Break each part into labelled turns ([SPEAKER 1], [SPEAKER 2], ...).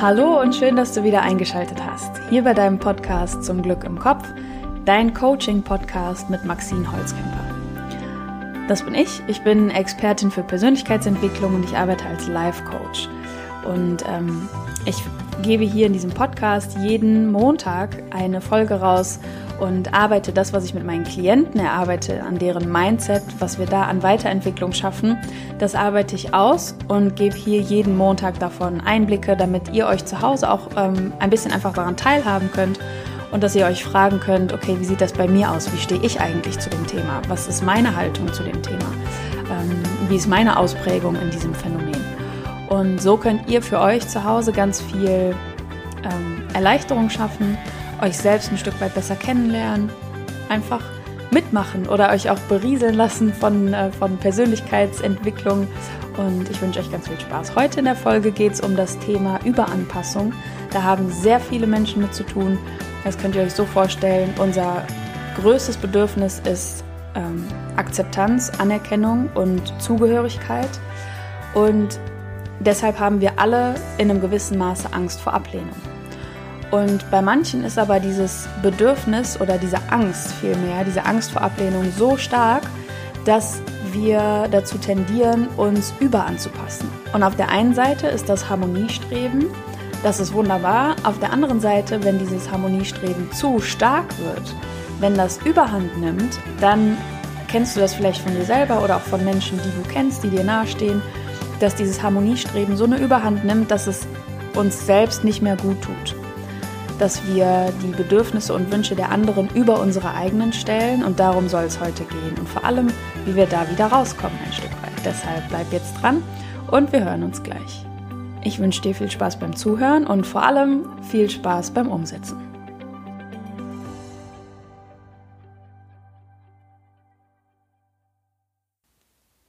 [SPEAKER 1] Hallo und schön, dass du wieder eingeschaltet hast. Hier bei deinem Podcast Zum Glück im Kopf, dein Coaching-Podcast mit Maxine Holzkemper. Das bin ich. Ich bin Expertin für Persönlichkeitsentwicklung und ich arbeite als Life-Coach. Und ähm, ich gebe hier in diesem Podcast jeden Montag eine Folge raus und arbeite das, was ich mit meinen Klienten erarbeite, an deren Mindset, was wir da an Weiterentwicklung schaffen, das arbeite ich aus und gebe hier jeden Montag davon Einblicke, damit ihr euch zu Hause auch ähm, ein bisschen einfach daran teilhaben könnt und dass ihr euch fragen könnt, okay, wie sieht das bei mir aus? Wie stehe ich eigentlich zu dem Thema? Was ist meine Haltung zu dem Thema? Ähm, wie ist meine Ausprägung in diesem Phänomen? Und so könnt ihr für euch zu Hause ganz viel ähm, Erleichterung schaffen, euch selbst ein Stück weit besser kennenlernen, einfach mitmachen oder euch auch berieseln lassen von, äh, von Persönlichkeitsentwicklung. Und ich wünsche euch ganz viel Spaß. Heute in der Folge geht es um das Thema Überanpassung. Da haben sehr viele Menschen mit zu tun. Das könnt ihr euch so vorstellen. Unser größtes Bedürfnis ist ähm, Akzeptanz, Anerkennung und Zugehörigkeit. Und Deshalb haben wir alle in einem gewissen Maße Angst vor Ablehnung. Und bei manchen ist aber dieses Bedürfnis oder diese Angst vielmehr, diese Angst vor Ablehnung so stark, dass wir dazu tendieren, uns überanzupassen. Und auf der einen Seite ist das Harmoniestreben, das ist wunderbar. Auf der anderen Seite, wenn dieses Harmoniestreben zu stark wird, wenn das überhand nimmt, dann kennst du das vielleicht von dir selber oder auch von Menschen, die du kennst, die dir nahestehen, dass dieses Harmoniestreben so eine Überhand nimmt, dass es uns selbst nicht mehr gut tut. Dass wir die Bedürfnisse und Wünsche der anderen über unsere eigenen stellen und darum soll es heute gehen. Und vor allem, wie wir da wieder rauskommen ein Stück weit. Deshalb bleib jetzt dran und wir hören uns gleich. Ich wünsche dir viel Spaß beim Zuhören und vor allem viel Spaß beim Umsetzen.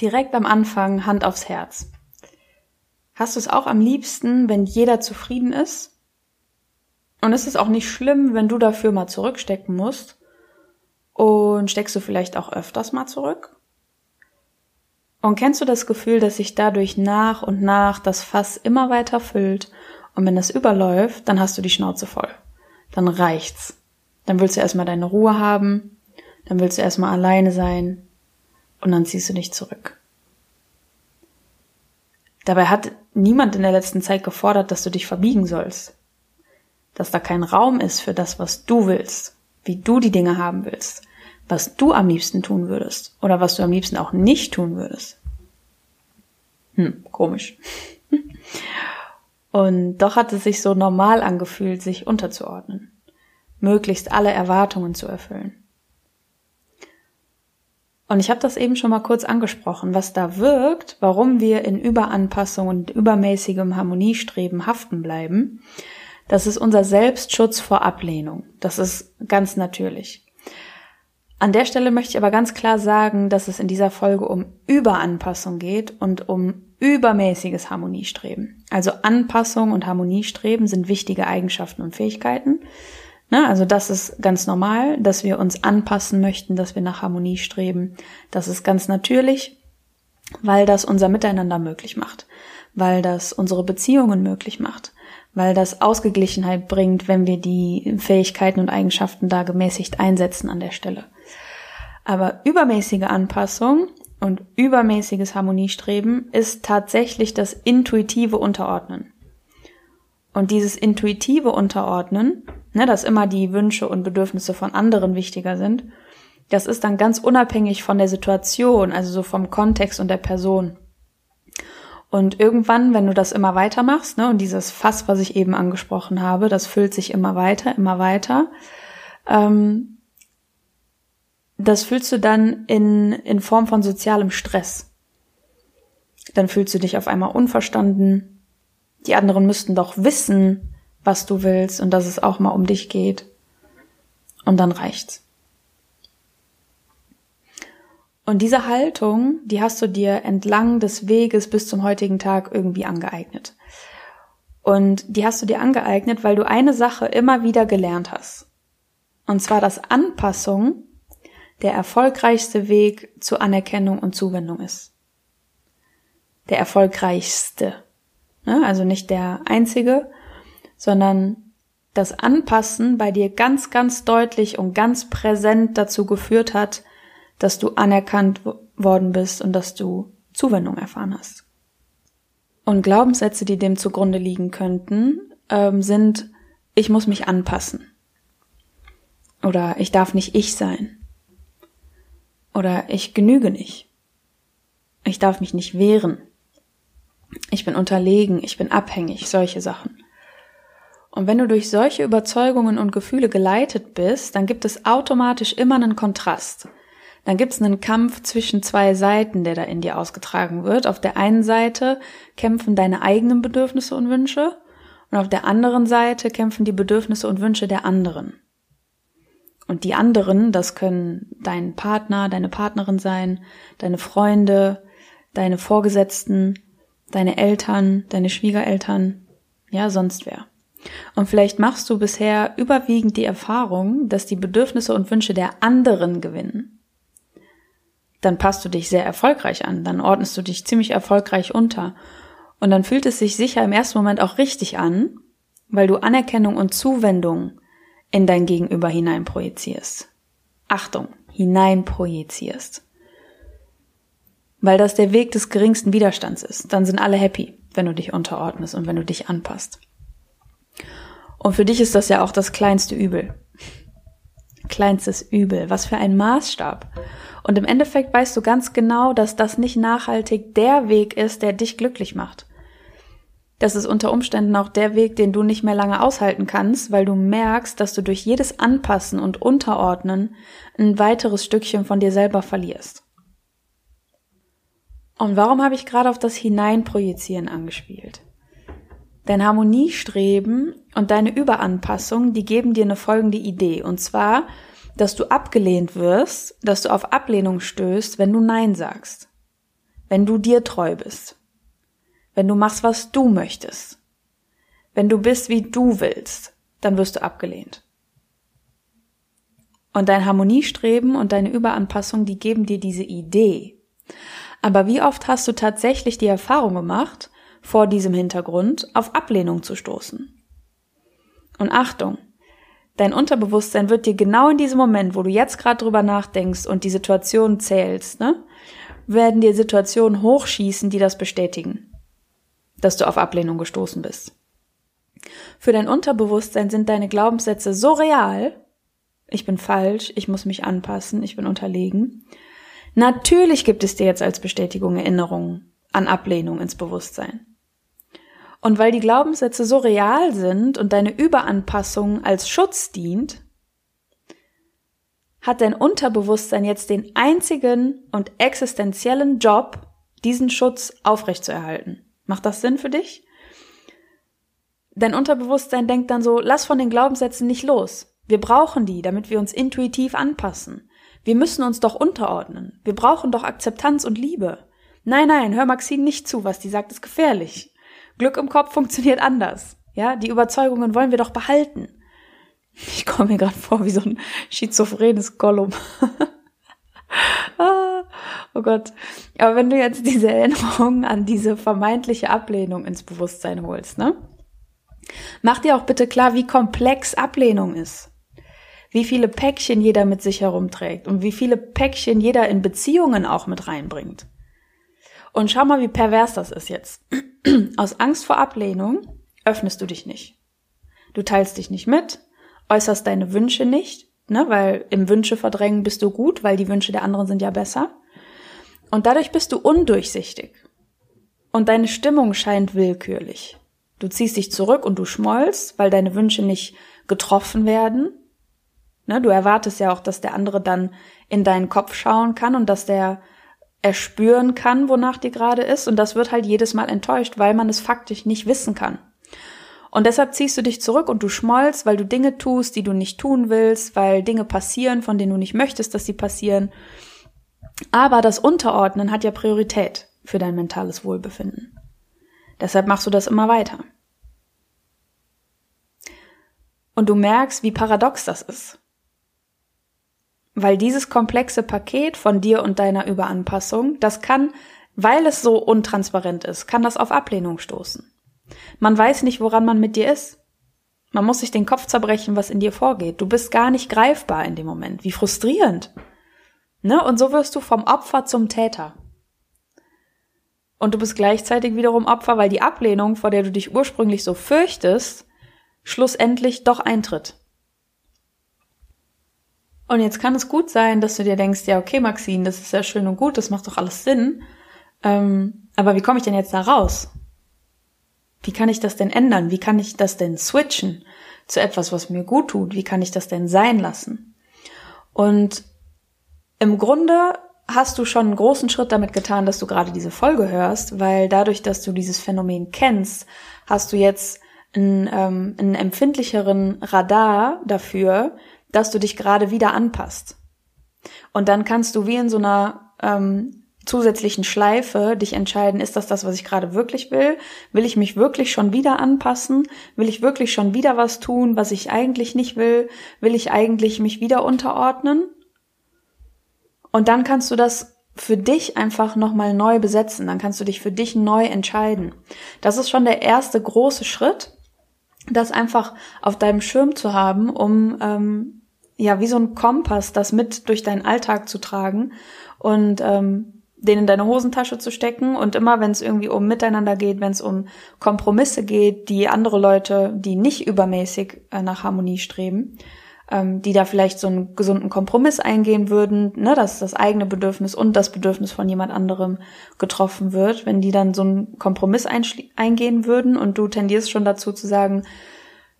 [SPEAKER 1] Direkt am Anfang Hand aufs Herz. Hast du es auch am liebsten, wenn jeder zufrieden ist? Und ist es auch nicht schlimm, wenn du dafür mal zurückstecken musst? Und steckst du vielleicht auch öfters mal zurück? Und kennst du das Gefühl, dass sich dadurch nach und nach das Fass immer weiter füllt und wenn das überläuft, dann hast du die Schnauze voll. Dann reicht's. Dann willst du erstmal deine Ruhe haben, dann willst du erstmal alleine sein und dann ziehst du dich zurück. Dabei hat niemand in der letzten Zeit gefordert, dass du dich verbiegen sollst. Dass da kein Raum ist für das, was du willst, wie du die Dinge haben willst, was du am liebsten tun würdest oder was du am liebsten auch nicht tun würdest. Hm, komisch. Und doch hat es sich so normal angefühlt, sich unterzuordnen, möglichst alle Erwartungen zu erfüllen. Und ich habe das eben schon mal kurz angesprochen, was da wirkt, warum wir in Überanpassung und übermäßigem Harmoniestreben haften bleiben. Das ist unser Selbstschutz vor Ablehnung. Das ist ganz natürlich. An der Stelle möchte ich aber ganz klar sagen, dass es in dieser Folge um Überanpassung geht und um übermäßiges Harmoniestreben. Also Anpassung und Harmoniestreben sind wichtige Eigenschaften und Fähigkeiten. Ne? Also das ist ganz normal, dass wir uns anpassen möchten, dass wir nach Harmonie streben. Das ist ganz natürlich, weil das unser Miteinander möglich macht, weil das unsere Beziehungen möglich macht, weil das Ausgeglichenheit bringt, wenn wir die Fähigkeiten und Eigenschaften da gemäßigt einsetzen an der Stelle. Aber übermäßige Anpassung und übermäßiges Harmoniestreben ist tatsächlich das intuitive Unterordnen. Und dieses intuitive Unterordnen ne, dass immer die Wünsche und Bedürfnisse von anderen wichtiger sind, das ist dann ganz unabhängig von der Situation, also so vom Kontext und der Person. Und irgendwann, wenn du das immer weitermachst, ne, und dieses Fass, was ich eben angesprochen habe, das füllt sich immer weiter, immer weiter, ähm, das fühlst du dann in, in Form von sozialem Stress. Dann fühlst du dich auf einmal unverstanden. Die anderen müssten doch wissen, was du willst und dass es auch mal um dich geht. Und dann reicht's. Und diese Haltung, die hast du dir entlang des Weges bis zum heutigen Tag irgendwie angeeignet. Und die hast du dir angeeignet, weil du eine Sache immer wieder gelernt hast. Und zwar, dass Anpassung der erfolgreichste Weg zu Anerkennung und Zuwendung ist. Der erfolgreichste. Ne? Also nicht der einzige, sondern das Anpassen bei dir ganz, ganz deutlich und ganz präsent dazu geführt hat, dass du anerkannt worden bist und dass du Zuwendung erfahren hast. Und Glaubenssätze, die dem zugrunde liegen könnten, ähm, sind, ich muss mich anpassen. Oder ich darf nicht ich sein. Oder ich genüge nicht. Ich darf mich nicht wehren. Ich bin unterlegen, ich bin abhängig, solche Sachen. Und wenn du durch solche Überzeugungen und Gefühle geleitet bist, dann gibt es automatisch immer einen Kontrast. Dann gibt es einen Kampf zwischen zwei Seiten, der da in dir ausgetragen wird. Auf der einen Seite kämpfen deine eigenen Bedürfnisse und Wünsche und auf der anderen Seite kämpfen die Bedürfnisse und Wünsche der anderen. Und die anderen, das können dein Partner, deine Partnerin sein, deine Freunde, deine Vorgesetzten, deine Eltern, deine Schwiegereltern, ja, sonst wer. Und vielleicht machst du bisher überwiegend die Erfahrung, dass die Bedürfnisse und Wünsche der anderen gewinnen. Dann passt du dich sehr erfolgreich an, dann ordnest du dich ziemlich erfolgreich unter. Und dann fühlt es sich sicher im ersten Moment auch richtig an, weil du Anerkennung und Zuwendung in dein Gegenüber hineinprojizierst. Achtung, hineinprojizierst. Weil das der Weg des geringsten Widerstands ist. Dann sind alle happy, wenn du dich unterordnest und wenn du dich anpasst. Und für dich ist das ja auch das kleinste Übel. Kleinstes Übel. Was für ein Maßstab. Und im Endeffekt weißt du ganz genau, dass das nicht nachhaltig der Weg ist, der dich glücklich macht. Das ist unter Umständen auch der Weg, den du nicht mehr lange aushalten kannst, weil du merkst, dass du durch jedes Anpassen und Unterordnen ein weiteres Stückchen von dir selber verlierst. Und warum habe ich gerade auf das Hineinprojizieren angespielt? Dein Harmoniestreben und deine Überanpassung, die geben dir eine folgende Idee. Und zwar, dass du abgelehnt wirst, dass du auf Ablehnung stößt, wenn du Nein sagst. Wenn du dir treu bist. Wenn du machst, was du möchtest. Wenn du bist, wie du willst, dann wirst du abgelehnt. Und dein Harmoniestreben und deine Überanpassung, die geben dir diese Idee. Aber wie oft hast du tatsächlich die Erfahrung gemacht, vor diesem Hintergrund auf Ablehnung zu stoßen. Und Achtung, dein Unterbewusstsein wird dir genau in diesem Moment, wo du jetzt gerade drüber nachdenkst und die Situation zählst, ne, werden dir Situationen hochschießen, die das bestätigen, dass du auf Ablehnung gestoßen bist. Für dein Unterbewusstsein sind deine Glaubenssätze so real, ich bin falsch, ich muss mich anpassen, ich bin unterlegen. Natürlich gibt es dir jetzt als Bestätigung Erinnerungen an Ablehnung ins Bewusstsein. Und weil die Glaubenssätze so real sind und deine Überanpassung als Schutz dient, hat dein Unterbewusstsein jetzt den einzigen und existenziellen Job, diesen Schutz aufrechtzuerhalten. Macht das Sinn für dich? Dein Unterbewusstsein denkt dann so, lass von den Glaubenssätzen nicht los. Wir brauchen die, damit wir uns intuitiv anpassen. Wir müssen uns doch unterordnen. Wir brauchen doch Akzeptanz und Liebe. Nein, nein, hör Maxine nicht zu, was die sagt, ist gefährlich. Glück im Kopf funktioniert anders. Ja, die Überzeugungen wollen wir doch behalten. Ich komme mir gerade vor wie so ein schizophrenes Gollum. ah, oh Gott. Aber wenn du jetzt diese Erinnerung an diese vermeintliche Ablehnung ins Bewusstsein holst, ne? Mach dir auch bitte klar, wie komplex Ablehnung ist. Wie viele Päckchen jeder mit sich herumträgt und wie viele Päckchen jeder in Beziehungen auch mit reinbringt. Und schau mal, wie pervers das ist jetzt. Aus Angst vor Ablehnung öffnest du dich nicht. Du teilst dich nicht mit, äußerst deine Wünsche nicht, ne, weil im Wünsche verdrängen bist du gut, weil die Wünsche der anderen sind ja besser. Und dadurch bist du undurchsichtig. Und deine Stimmung scheint willkürlich. Du ziehst dich zurück und du schmollst, weil deine Wünsche nicht getroffen werden. Ne, du erwartest ja auch, dass der andere dann in deinen Kopf schauen kann und dass der erspüren kann, wonach dir gerade ist. Und das wird halt jedes Mal enttäuscht, weil man es faktisch nicht wissen kann. Und deshalb ziehst du dich zurück und du schmollst, weil du Dinge tust, die du nicht tun willst, weil Dinge passieren, von denen du nicht möchtest, dass sie passieren. Aber das Unterordnen hat ja Priorität für dein mentales Wohlbefinden. Deshalb machst du das immer weiter. Und du merkst, wie paradox das ist. Weil dieses komplexe Paket von dir und deiner Überanpassung, das kann, weil es so untransparent ist, kann das auf Ablehnung stoßen. Man weiß nicht, woran man mit dir ist. Man muss sich den Kopf zerbrechen, was in dir vorgeht. Du bist gar nicht greifbar in dem Moment. Wie frustrierend. Ne? Und so wirst du vom Opfer zum Täter. Und du bist gleichzeitig wiederum Opfer, weil die Ablehnung, vor der du dich ursprünglich so fürchtest, schlussendlich doch eintritt. Und jetzt kann es gut sein, dass du dir denkst, ja, okay, Maxine, das ist ja schön und gut, das macht doch alles Sinn. Ähm, aber wie komme ich denn jetzt da raus? Wie kann ich das denn ändern? Wie kann ich das denn switchen zu etwas, was mir gut tut? Wie kann ich das denn sein lassen? Und im Grunde hast du schon einen großen Schritt damit getan, dass du gerade diese Folge hörst, weil dadurch, dass du dieses Phänomen kennst, hast du jetzt einen, ähm, einen empfindlicheren Radar dafür, dass du dich gerade wieder anpasst. Und dann kannst du wie in so einer ähm, zusätzlichen Schleife dich entscheiden, ist das das, was ich gerade wirklich will? Will ich mich wirklich schon wieder anpassen? Will ich wirklich schon wieder was tun, was ich eigentlich nicht will? Will ich eigentlich mich wieder unterordnen? Und dann kannst du das für dich einfach nochmal neu besetzen. Dann kannst du dich für dich neu entscheiden. Das ist schon der erste große Schritt, das einfach auf deinem Schirm zu haben, um ähm, ja wie so ein Kompass das mit durch deinen Alltag zu tragen und ähm, den in deine Hosentasche zu stecken. Und immer, wenn es irgendwie um Miteinander geht, wenn es um Kompromisse geht, die andere Leute, die nicht übermäßig äh, nach Harmonie streben, ähm, die da vielleicht so einen gesunden Kompromiss eingehen würden, ne, dass das eigene Bedürfnis und das Bedürfnis von jemand anderem getroffen wird, wenn die dann so einen Kompromiss eingehen würden. Und du tendierst schon dazu zu sagen,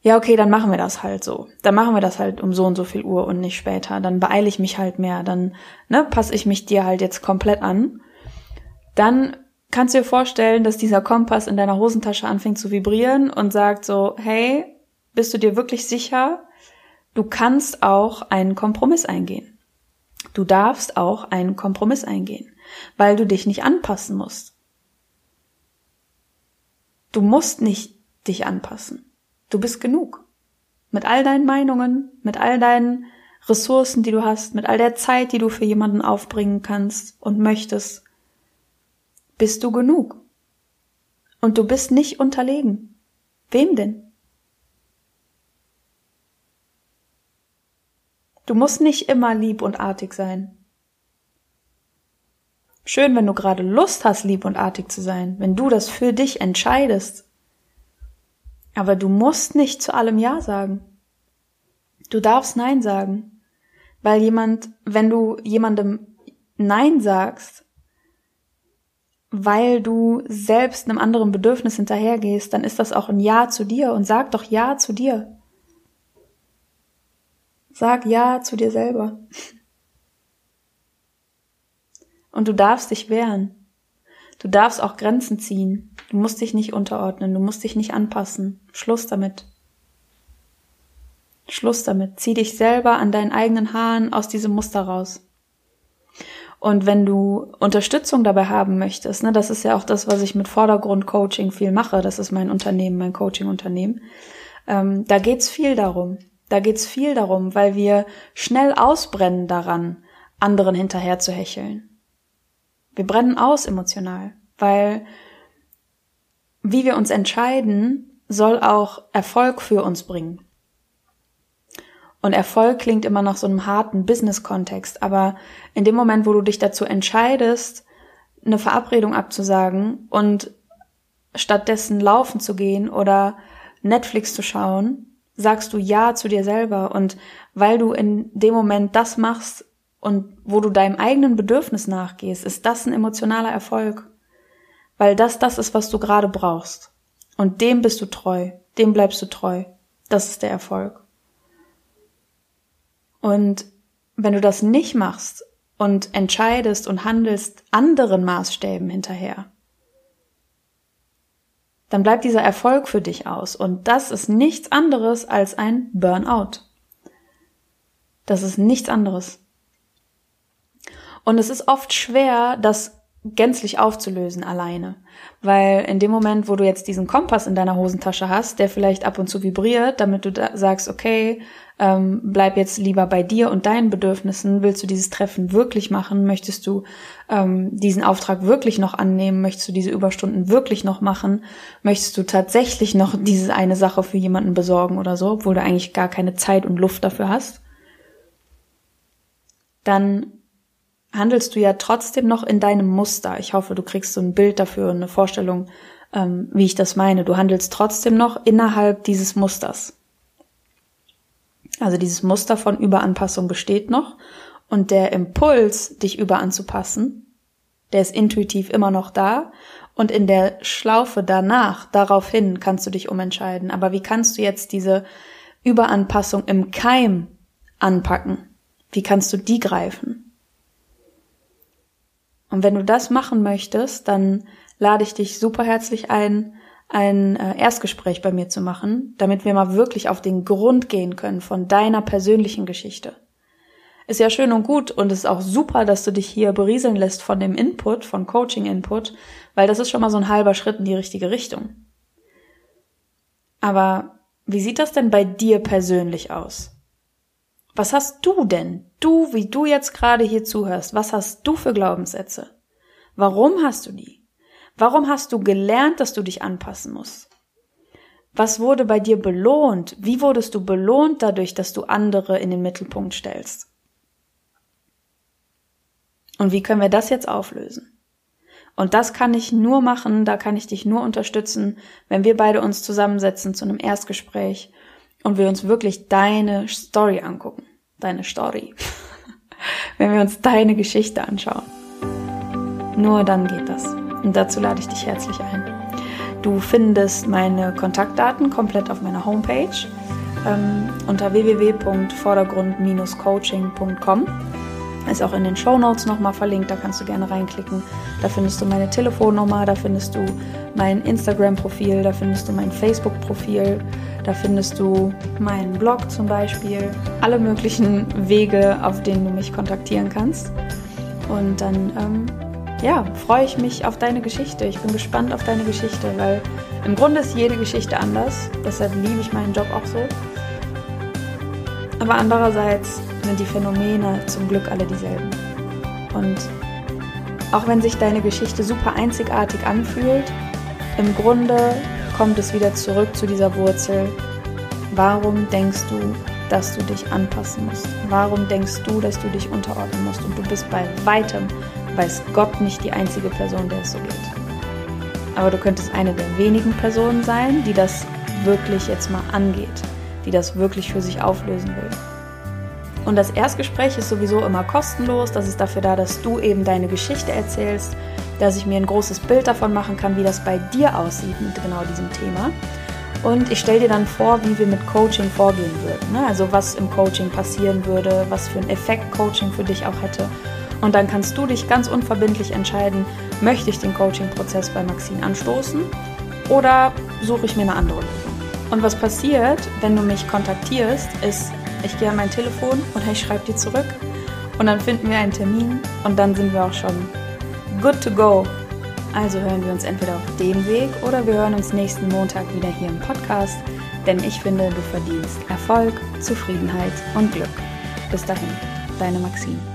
[SPEAKER 1] ja, okay, dann machen wir das halt so. Dann machen wir das halt um so und so viel Uhr und nicht später. Dann beeile ich mich halt mehr. Dann ne, passe ich mich dir halt jetzt komplett an. Dann kannst du dir vorstellen, dass dieser Kompass in deiner Hosentasche anfängt zu vibrieren und sagt so, hey, bist du dir wirklich sicher? Du kannst auch einen Kompromiss eingehen. Du darfst auch einen Kompromiss eingehen, weil du dich nicht anpassen musst. Du musst nicht dich anpassen. Du bist genug. Mit all deinen Meinungen, mit all deinen Ressourcen, die du hast, mit all der Zeit, die du für jemanden aufbringen kannst und möchtest, bist du genug. Und du bist nicht unterlegen. Wem denn? Du musst nicht immer lieb und artig sein. Schön, wenn du gerade Lust hast, lieb und artig zu sein, wenn du das für dich entscheidest. Aber du musst nicht zu allem Ja sagen. Du darfst Nein sagen. Weil jemand, wenn du jemandem Nein sagst, weil du selbst einem anderen Bedürfnis hinterhergehst, dann ist das auch ein Ja zu dir und sag doch Ja zu dir. Sag Ja zu dir selber. Und du darfst dich wehren. Du darfst auch Grenzen ziehen. Du musst dich nicht unterordnen, du musst dich nicht anpassen. Schluss damit. Schluss damit. Zieh dich selber an deinen eigenen Haaren aus diesem Muster raus. Und wenn du Unterstützung dabei haben möchtest, ne, das ist ja auch das, was ich mit Vordergrund-Coaching viel mache, das ist mein Unternehmen, mein Coaching-Unternehmen, ähm, da geht's viel darum. Da geht's viel darum, weil wir schnell ausbrennen daran, anderen hinterher zu hecheln. Wir brennen aus emotional, weil wie wir uns entscheiden, soll auch Erfolg für uns bringen. Und Erfolg klingt immer nach so einem harten Business-Kontext, aber in dem Moment, wo du dich dazu entscheidest, eine Verabredung abzusagen und stattdessen laufen zu gehen oder Netflix zu schauen, sagst du Ja zu dir selber. Und weil du in dem Moment das machst, und wo du deinem eigenen Bedürfnis nachgehst, ist das ein emotionaler Erfolg. Weil das das ist, was du gerade brauchst. Und dem bist du treu. Dem bleibst du treu. Das ist der Erfolg. Und wenn du das nicht machst und entscheidest und handelst anderen Maßstäben hinterher, dann bleibt dieser Erfolg für dich aus. Und das ist nichts anderes als ein Burnout. Das ist nichts anderes. Und es ist oft schwer, das gänzlich aufzulösen alleine. Weil in dem Moment, wo du jetzt diesen Kompass in deiner Hosentasche hast, der vielleicht ab und zu vibriert, damit du da sagst, okay, ähm, bleib jetzt lieber bei dir und deinen Bedürfnissen, willst du dieses Treffen wirklich machen, möchtest du ähm, diesen Auftrag wirklich noch annehmen, möchtest du diese Überstunden wirklich noch machen, möchtest du tatsächlich noch diese eine Sache für jemanden besorgen oder so, obwohl du eigentlich gar keine Zeit und Luft dafür hast, dann handelst du ja trotzdem noch in deinem Muster. Ich hoffe, du kriegst so ein Bild dafür, eine Vorstellung, ähm, wie ich das meine. Du handelst trotzdem noch innerhalb dieses Musters. Also dieses Muster von Überanpassung besteht noch und der Impuls, dich überanzupassen, der ist intuitiv immer noch da und in der Schlaufe danach, daraufhin kannst du dich umentscheiden. Aber wie kannst du jetzt diese Überanpassung im Keim anpacken? Wie kannst du die greifen? Und wenn du das machen möchtest, dann lade ich dich super herzlich ein, ein äh, Erstgespräch bei mir zu machen, damit wir mal wirklich auf den Grund gehen können von deiner persönlichen Geschichte. Ist ja schön und gut und es ist auch super, dass du dich hier berieseln lässt von dem Input, von Coaching-Input, weil das ist schon mal so ein halber Schritt in die richtige Richtung. Aber wie sieht das denn bei dir persönlich aus? Was hast du denn? Du, wie du jetzt gerade hier zuhörst, was hast du für Glaubenssätze? Warum hast du die? Warum hast du gelernt, dass du dich anpassen musst? Was wurde bei dir belohnt? Wie wurdest du belohnt dadurch, dass du andere in den Mittelpunkt stellst? Und wie können wir das jetzt auflösen? Und das kann ich nur machen, da kann ich dich nur unterstützen, wenn wir beide uns zusammensetzen zu einem Erstgespräch und wir uns wirklich deine Story angucken. Deine Story. Wenn wir uns deine Geschichte anschauen. Nur dann geht das. Und dazu lade ich dich herzlich ein. Du findest meine Kontaktdaten komplett auf meiner Homepage ähm, unter www.vordergrund-coaching.com. Ist auch in den Show Notes nochmal verlinkt, da kannst du gerne reinklicken. Da findest du meine Telefonnummer, da findest du mein Instagram-Profil, da findest du mein Facebook-Profil, da findest du meinen Blog zum Beispiel, alle möglichen Wege, auf denen du mich kontaktieren kannst. Und dann, ähm, ja, freue ich mich auf deine Geschichte. Ich bin gespannt auf deine Geschichte, weil im Grunde ist jede Geschichte anders. Deshalb liebe ich meinen Job auch so. Aber andererseits sind die Phänomene zum Glück alle dieselben. Und auch wenn sich deine Geschichte super einzigartig anfühlt, im Grunde kommt es wieder zurück zu dieser Wurzel. Warum denkst du, dass du dich anpassen musst? Warum denkst du, dass du dich unterordnen musst? Und du bist bei weitem, weiß Gott nicht die einzige Person, der es so geht. Aber du könntest eine der wenigen Personen sein, die das wirklich jetzt mal angeht, die das wirklich für sich auflösen will. Und das Erstgespräch ist sowieso immer kostenlos. Das ist dafür da, dass du eben deine Geschichte erzählst, dass ich mir ein großes Bild davon machen kann, wie das bei dir aussieht mit genau diesem Thema. Und ich stelle dir dann vor, wie wir mit Coaching vorgehen würden. Ne? Also was im Coaching passieren würde, was für einen Effekt Coaching für dich auch hätte. Und dann kannst du dich ganz unverbindlich entscheiden, möchte ich den Coaching-Prozess bei Maxine anstoßen oder suche ich mir eine andere Lösung. Und was passiert, wenn du mich kontaktierst, ist, ich gehe an mein Telefon und ich schreibe dir zurück und dann finden wir einen Termin und dann sind wir auch schon good to go. Also hören wir uns entweder auf dem Weg oder wir hören uns nächsten Montag wieder hier im Podcast, denn ich finde, du verdienst Erfolg, Zufriedenheit und Glück. Bis dahin, deine Maxine.